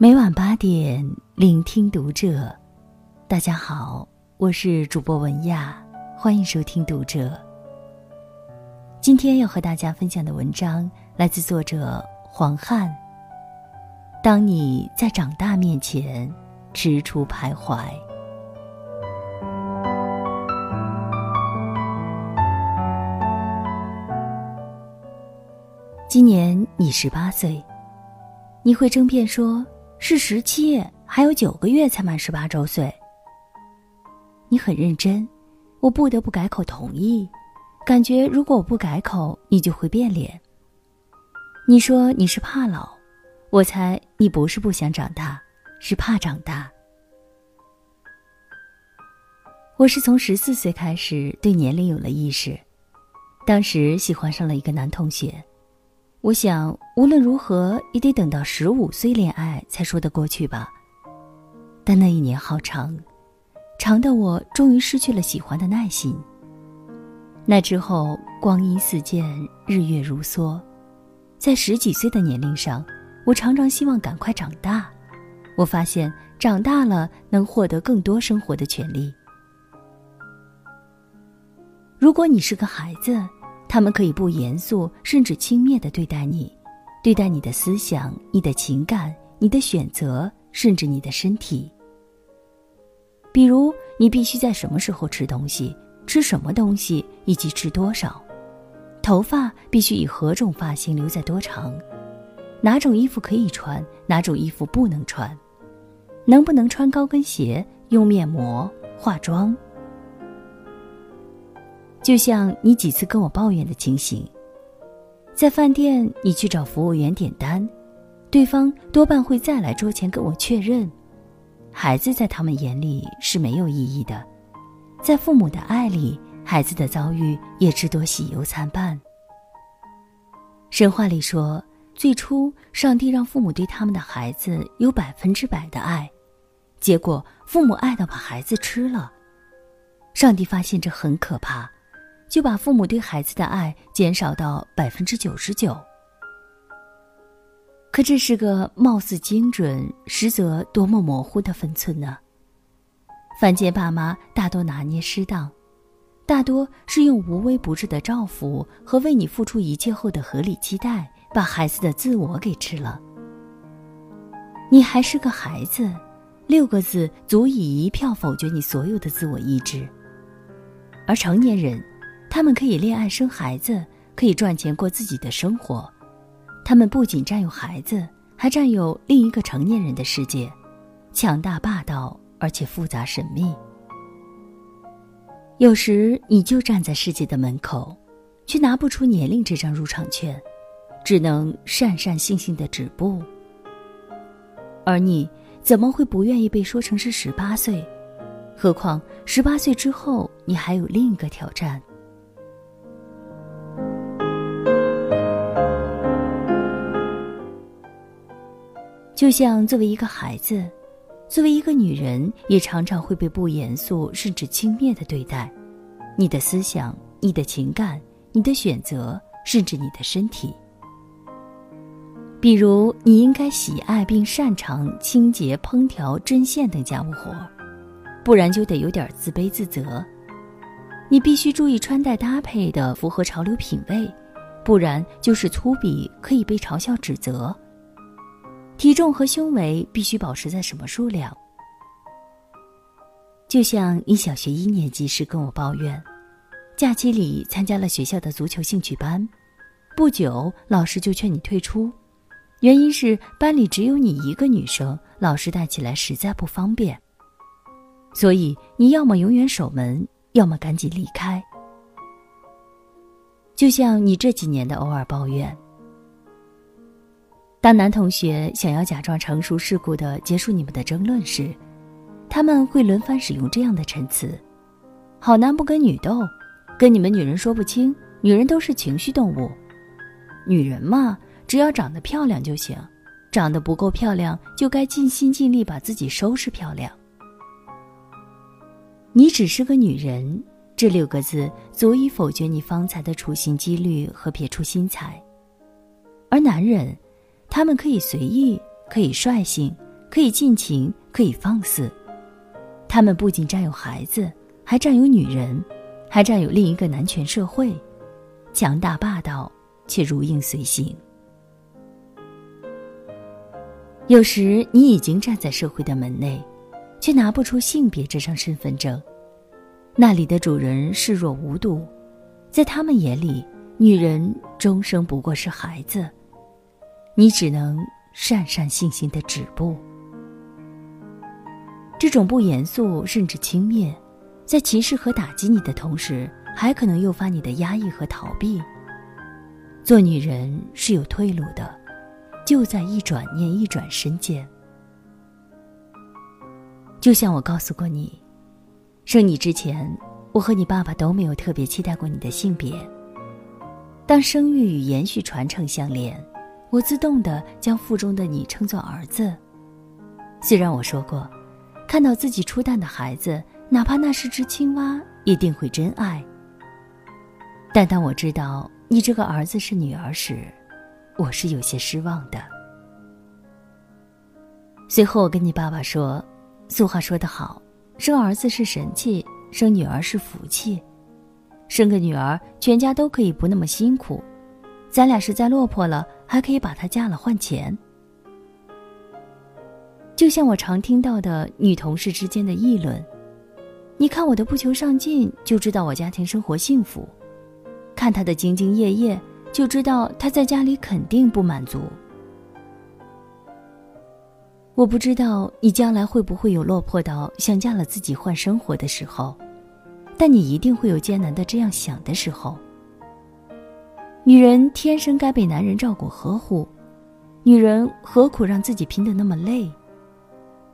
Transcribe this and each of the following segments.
每晚八点，聆听读者。大家好，我是主播文亚，欢迎收听读者。今天要和大家分享的文章来自作者黄汉。当你在长大面前踟蹰徘徊。今年你十八岁，你会争辩说是十七，还有九个月才满十八周岁。你很认真，我不得不改口同意，感觉如果我不改口，你就会变脸。你说你是怕老，我猜你不是不想长大，是怕长大。我是从十四岁开始对年龄有了意识，当时喜欢上了一个男同学。我想，无论如何也得等到十五岁恋爱才说得过去吧。但那一年好长，长的我终于失去了喜欢的耐心。那之后，光阴似箭，日月如梭，在十几岁的年龄上，我常常希望赶快长大。我发现，长大了能获得更多生活的权利。如果你是个孩子。他们可以不严肃，甚至轻蔑地对待你，对待你的思想、你的情感、你的选择，甚至你的身体。比如，你必须在什么时候吃东西，吃什么东西，以及吃多少；头发必须以何种发型留在多长；哪种衣服可以穿，哪种衣服不能穿；能不能穿高跟鞋、用面膜、化妆。就像你几次跟我抱怨的情形，在饭店你去找服务员点单，对方多半会再来桌前跟我确认。孩子在他们眼里是没有意义的，在父母的爱里，孩子的遭遇也只多喜忧参半。神话里说，最初上帝让父母对他们的孩子有百分之百的爱，结果父母爱到把孩子吃了。上帝发现这很可怕。就把父母对孩子的爱减少到百分之九十九。可这是个貌似精准，实则多么模糊的分寸呢？凡间爸妈大多拿捏失当，大多是用无微不至的照拂和为你付出一切后的合理期待，把孩子的自我给吃了。你还是个孩子，六个字足以一票否决你所有的自我意志。而成年人。他们可以恋爱生孩子，可以赚钱过自己的生活。他们不仅占有孩子，还占有另一个成年人的世界，强大霸道而且复杂神秘。有时你就站在世界的门口，却拿不出年龄这张入场券，只能讪讪惺惺的止步。而你怎么会不愿意被说成是十八岁？何况十八岁之后，你还有另一个挑战。就像作为一个孩子，作为一个女人，也常常会被不严肃甚至轻蔑的对待。你的思想、你的情感、你的选择，甚至你的身体。比如，你应该喜爱并擅长清洁、烹调、针线等家务活，不然就得有点自卑自责。你必须注意穿戴搭配的符合潮流品味，不然就是粗鄙，可以被嘲笑指责。体重和胸围必须保持在什么数量？就像你小学一年级时跟我抱怨，假期里参加了学校的足球兴趣班，不久老师就劝你退出，原因是班里只有你一个女生，老师带起来实在不方便。所以你要么永远守门，要么赶紧离开。就像你这几年的偶尔抱怨。当男同学想要假装成熟世故的结束你们的争论时，他们会轮番使用这样的陈词：“好男不跟女斗，跟你们女人说不清，女人都是情绪动物。女人嘛，只要长得漂亮就行，长得不够漂亮就该尽心尽力把自己收拾漂亮。”你只是个女人，这六个字足以否决你方才的处心积虑和别出心裁，而男人。他们可以随意，可以率性，可以尽情，可以放肆。他们不仅占有孩子，还占有女人，还占有另一个男权社会，强大霸道却如影随形。有时你已经站在社会的门内，却拿不出性别这张身份证。那里的主人视若无睹，在他们眼里，女人终生不过是孩子。你只能讪讪惺惺的止步。这种不严肃甚至轻蔑，在歧视和打击你的同时，还可能诱发你的压抑和逃避。做女人是有退路的，就在一转念、一转身间。就像我告诉过你，生你之前，我和你爸爸都没有特别期待过你的性别。当生育与延续传承相连，我自动的将腹中的你称作儿子。虽然我说过。看到自己出蛋的孩子，哪怕那是只青蛙，一定会真爱。但当我知道你这个儿子是女儿时，我是有些失望的。随后我跟你爸爸说：“俗话说得好，生儿子是神器，生女儿是福气。生个女儿，全家都可以不那么辛苦。咱俩实在落魄了，还可以把她嫁了换钱。”就像我常听到的女同事之间的议论，你看我的不求上进，就知道我家庭生活幸福；看她的兢兢业业，就知道她在家里肯定不满足。我不知道你将来会不会有落魄到想嫁了自己换生活的时候，但你一定会有艰难的这样想的时候。女人天生该被男人照顾呵护，女人何苦让自己拼得那么累？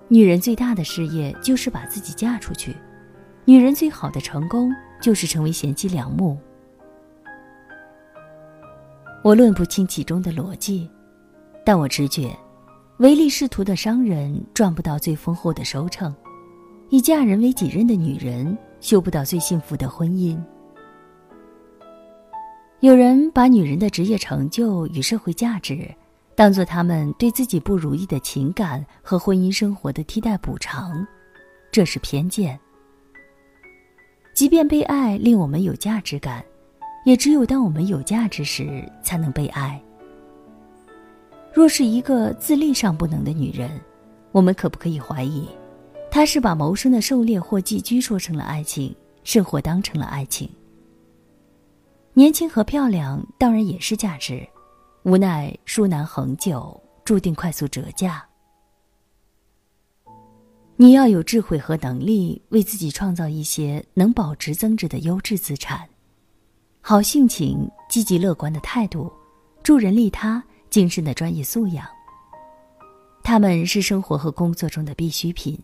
女人最大的事业就是把自己嫁出去，女人最好的成功就是成为贤妻良母。我论不清其中的逻辑，但我直觉，唯利是图的商人赚不到最丰厚的收成，以嫁人为己任的女人修不到最幸福的婚姻。有人把女人的职业成就与社会价值。当做他们对自己不如意的情感和婚姻生活的替代补偿，这是偏见。即便被爱令我们有价值感，也只有当我们有价值时才能被爱。若是一个自立上不能的女人，我们可不可以怀疑，她是把谋生的狩猎或寄居说成了爱情，生活当成了爱情？年轻和漂亮当然也是价值。无奈书难恒久，注定快速折价。你要有智慧和能力，为自己创造一些能保值增值的优质资产：好性情、积极乐观的态度、助人利他、精神的专业素养。他们是生活和工作中的必需品，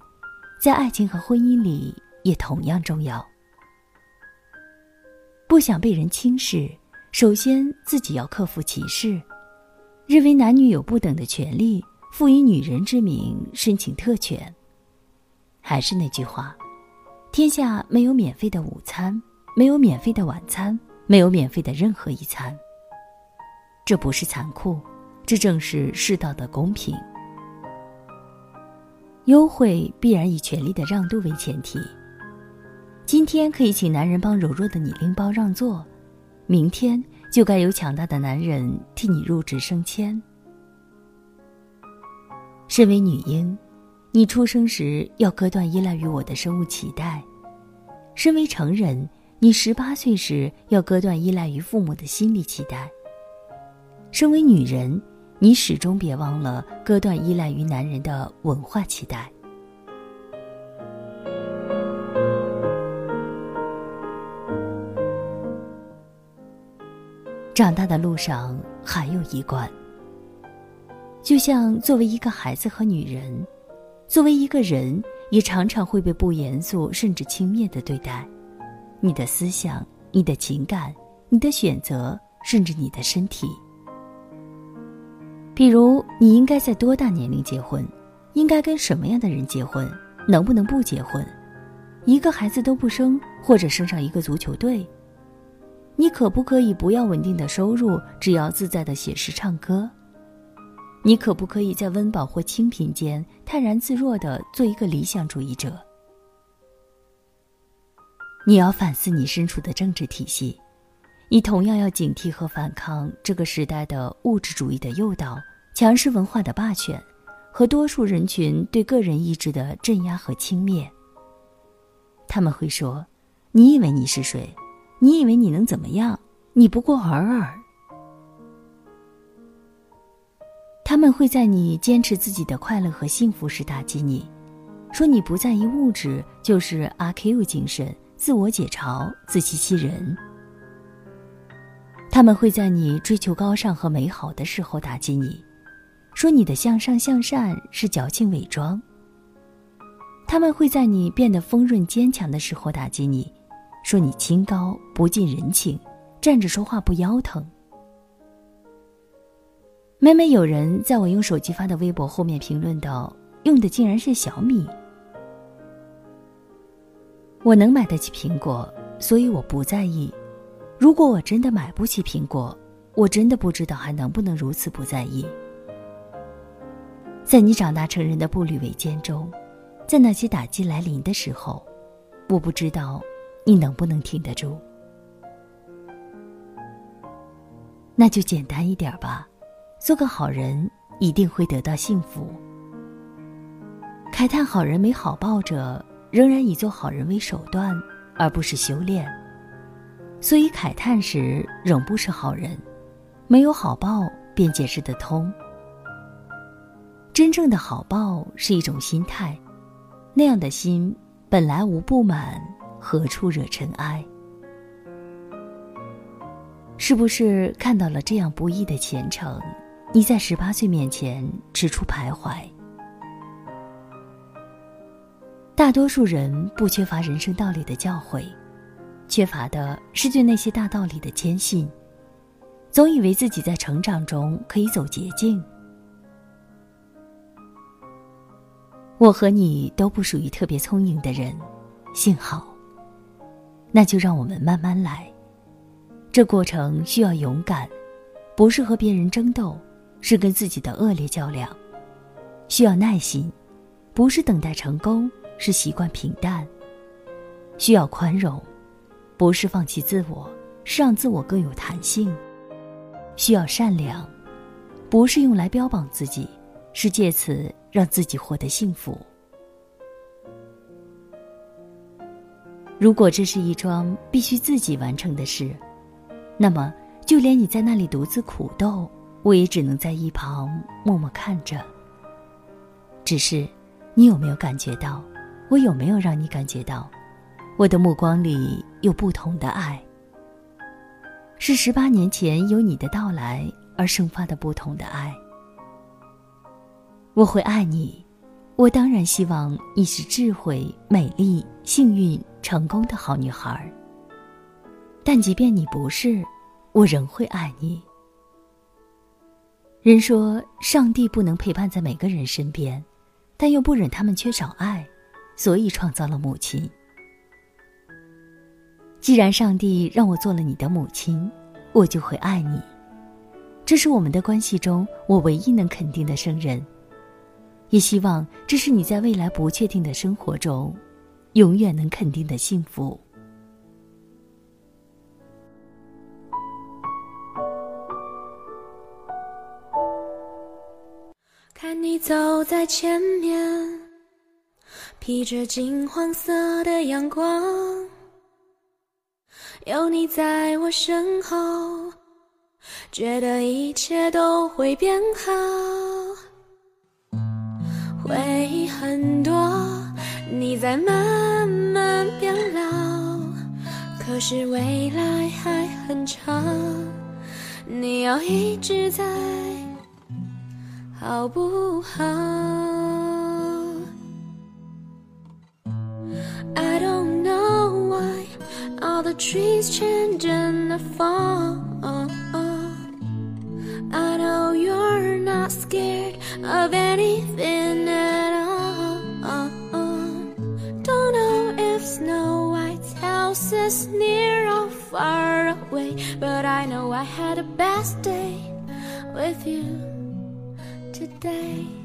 在爱情和婚姻里也同样重要。不想被人轻视，首先自己要克服歧视。认为男女有不等的权利，赋予女人之名申请特权。还是那句话，天下没有免费的午餐，没有免费的晚餐，没有免费的任何一餐。这不是残酷，这正是世道的公平。优惠必然以权力的让渡为前提。今天可以请男人帮柔弱的你拎包让座，明天。就该有强大的男人替你入职升迁。身为女婴，你出生时要割断依赖于我的生物脐带；身为成人，你十八岁时要割断依赖于父母的心理脐带。身为女人，你始终别忘了割断依赖于男人的文化脐带。长大的路上还有一关。就像作为一个孩子和女人，作为一个人，也常常会被不严肃甚至轻蔑的对待。你的思想、你的情感、你的选择，甚至你的身体。比如，你应该在多大年龄结婚？应该跟什么样的人结婚？能不能不结婚？一个孩子都不生，或者生上一个足球队？你可不可以不要稳定的收入，只要自在的写诗唱歌？你可不可以在温饱或清贫间泰然自若的做一个理想主义者？你要反思你身处的政治体系，你同样要警惕和反抗这个时代的物质主义的诱导、强势文化的霸权，和多数人群对个人意志的镇压和轻蔑。他们会说：“你以为你是谁？你以为你能怎么样？你不过尔尔。”他们会在你坚持自己的快乐和幸福时打击你，说你不在意物质就是阿 Q 精神、自我解嘲、自欺欺人。他们会在你追求高尚和美好的时候打击你，说你的向上向善是矫情伪装。他们会在你变得丰润坚强的时候打击你，说你清高不近人情，站着说话不腰疼。每每有人在我用手机发的微博后面评论道：“用的竟然是小米。”我能买得起苹果，所以我不在意。如果我真的买不起苹果，我真的不知道还能不能如此不在意。在你长大成人的步履维艰中，在那些打击来临的时候，我不知道你能不能挺得住。那就简单一点吧。做个好人一定会得到幸福。慨叹好人没好报者，仍然以做好人为手段，而不是修炼。所以慨叹时仍不是好人，没有好报便解释得通。真正的好报是一种心态，那样的心本来无不满，何处惹尘埃？是不是看到了这样不易的前程？你在十八岁面前踟蹰徘徊。大多数人不缺乏人生道理的教诲，缺乏的是对那些大道理的坚信。总以为自己在成长中可以走捷径。我和你都不属于特别聪颖的人，幸好。那就让我们慢慢来。这过程需要勇敢，不是和别人争斗。是跟自己的恶劣较量，需要耐心，不是等待成功，是习惯平淡。需要宽容，不是放弃自我，是让自我更有弹性。需要善良，不是用来标榜自己，是借此让自己获得幸福。如果这是一桩必须自己完成的事，那么就连你在那里独自苦斗。我也只能在一旁默默看着。只是，你有没有感觉到？我有没有让你感觉到？我的目光里有不同的爱。是十八年前有你的到来而生发的不同的爱。我会爱你，我当然希望你是智慧、美丽、幸运、成功的好女孩。但即便你不是，我仍会爱你。人说，上帝不能陪伴在每个人身边，但又不忍他们缺少爱，所以创造了母亲。既然上帝让我做了你的母亲，我就会爱你。这是我们的关系中我唯一能肯定的胜任，也希望这是你在未来不确定的生活中，永远能肯定的幸福。看你走在前面，披着金黄色的阳光，有你在我身后，觉得一切都会变好。回忆很多，你在慢慢变老，可是未来还很长，你要一直在。好不好？I don't know why all the trees change in the fall. I know you're not scared of anything far away, but I know I had a best day with you. today.